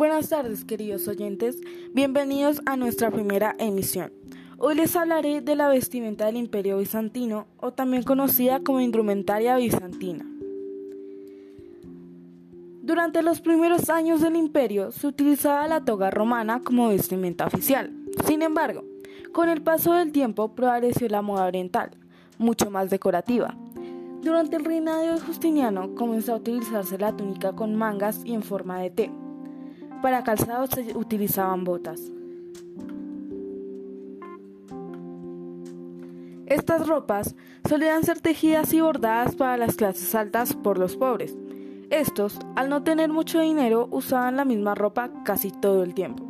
Buenas tardes, queridos oyentes. Bienvenidos a nuestra primera emisión. Hoy les hablaré de la vestimenta del Imperio Bizantino, o también conocida como indumentaria bizantina. Durante los primeros años del imperio se utilizaba la toga romana como vestimenta oficial. Sin embargo, con el paso del tiempo prevaleció la moda oriental, mucho más decorativa. Durante el reinado de Justiniano comenzó a utilizarse la túnica con mangas y en forma de T. Para calzado se utilizaban botas. Estas ropas solían ser tejidas y bordadas para las clases altas por los pobres. Estos, al no tener mucho dinero, usaban la misma ropa casi todo el tiempo.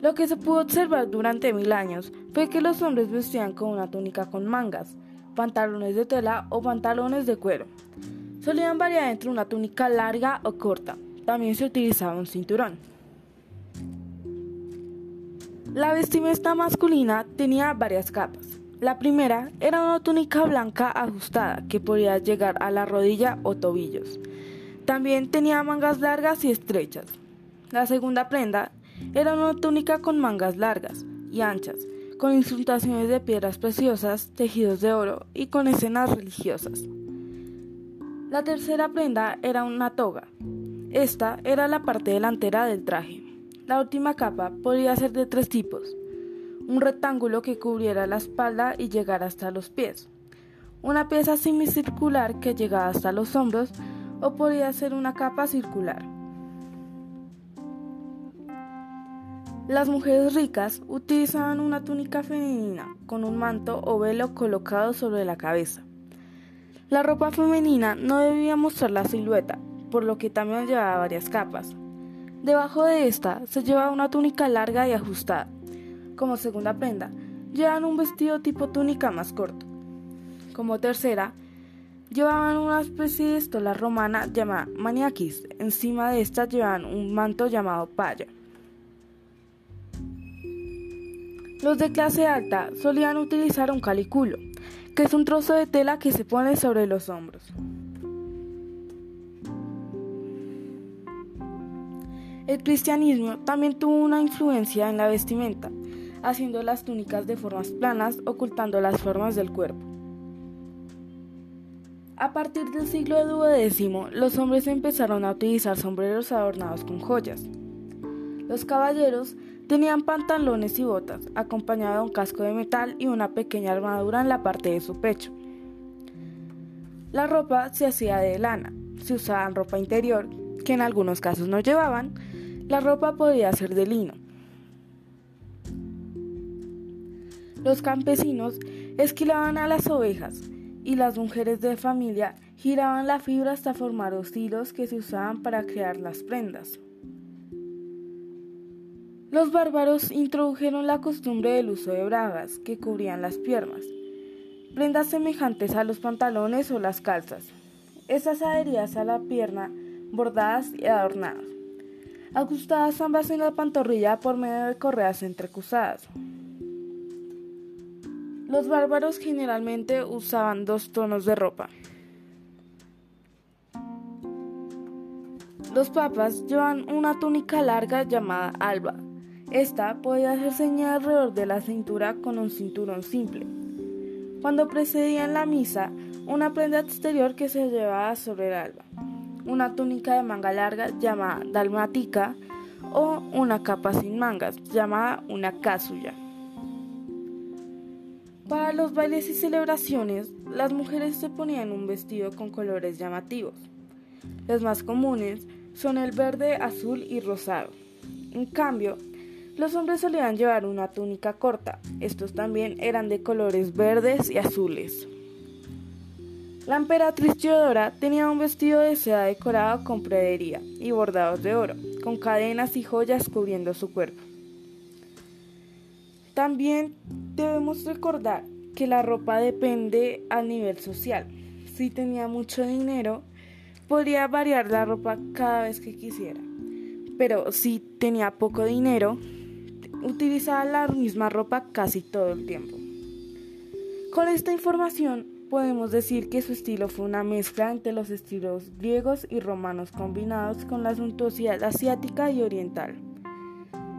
Lo que se pudo observar durante mil años fue que los hombres vestían con una túnica con mangas, pantalones de tela o pantalones de cuero. Solían variar entre una túnica larga o corta. También se utilizaba un cinturón. La vestimenta masculina tenía varias capas. La primera era una túnica blanca ajustada que podía llegar a la rodilla o tobillos. También tenía mangas largas y estrechas. La segunda prenda era una túnica con mangas largas y anchas, con insultaciones de piedras preciosas, tejidos de oro y con escenas religiosas. La tercera prenda era una toga. Esta era la parte delantera del traje. La última capa podía ser de tres tipos. Un rectángulo que cubriera la espalda y llegara hasta los pies. Una pieza semicircular que llegaba hasta los hombros o podía ser una capa circular. Las mujeres ricas utilizaban una túnica femenina con un manto o velo colocado sobre la cabeza. La ropa femenina no debía mostrar la silueta, por lo que también llevaba varias capas. Debajo de esta se llevaba una túnica larga y ajustada. Como segunda prenda, llevaban un vestido tipo túnica más corto. Como tercera, llevaban una especie de estola romana llamada maniakis. Encima de esta llevaban un manto llamado paya. Los de clase alta solían utilizar un caliculo, que es un trozo de tela que se pone sobre los hombros. El cristianismo también tuvo una influencia en la vestimenta, haciendo las túnicas de formas planas, ocultando las formas del cuerpo. A partir del siglo XII, los hombres empezaron a utilizar sombreros adornados con joyas. Los caballeros Tenían pantalones y botas, acompañado de un casco de metal y una pequeña armadura en la parte de su pecho. La ropa se hacía de lana, se usaban ropa interior, que en algunos casos no llevaban, la ropa podía ser de lino. Los campesinos esquilaban a las ovejas y las mujeres de familia giraban la fibra hasta formar los hilos que se usaban para crear las prendas. Los bárbaros introdujeron la costumbre del uso de bragas que cubrían las piernas, prendas semejantes a los pantalones o las calzas. Estas adherían a la pierna, bordadas y adornadas, ajustadas ambas en la pantorrilla por medio de correas entrecruzadas. Los bárbaros generalmente usaban dos tonos de ropa. Los papas llevan una túnica larga llamada alba, esta podía ser ceñida alrededor de la cintura con un cinturón simple. Cuando precedían la misa, una prenda exterior que se llevaba sobre el alba, una túnica de manga larga llamada dalmática o una capa sin mangas llamada una casulla. Para los bailes y celebraciones, las mujeres se ponían un vestido con colores llamativos. Los más comunes son el verde, azul y rosado. En cambio, los hombres solían llevar una túnica corta, estos también eran de colores verdes y azules. La emperatriz Teodora tenía un vestido de seda decorado con predería y bordados de oro, con cadenas y joyas cubriendo su cuerpo. También debemos recordar que la ropa depende al nivel social. Si tenía mucho dinero, podría variar la ropa cada vez que quisiera. Pero si tenía poco dinero, utilizaba la misma ropa casi todo el tiempo. Con esta información podemos decir que su estilo fue una mezcla entre los estilos griegos y romanos combinados con la suntuosidad asiática y oriental.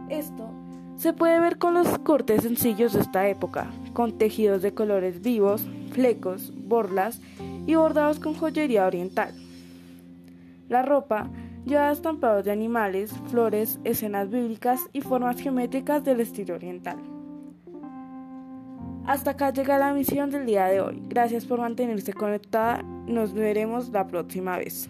Esto se puede ver con los cortes sencillos de esta época, con tejidos de colores vivos, flecos, borlas y bordados con joyería oriental. La ropa lleva estampados de animales, flores, escenas bíblicas y formas geométricas del estilo oriental. Hasta acá llega la misión del día de hoy. Gracias por mantenerse conectada. Nos veremos la próxima vez.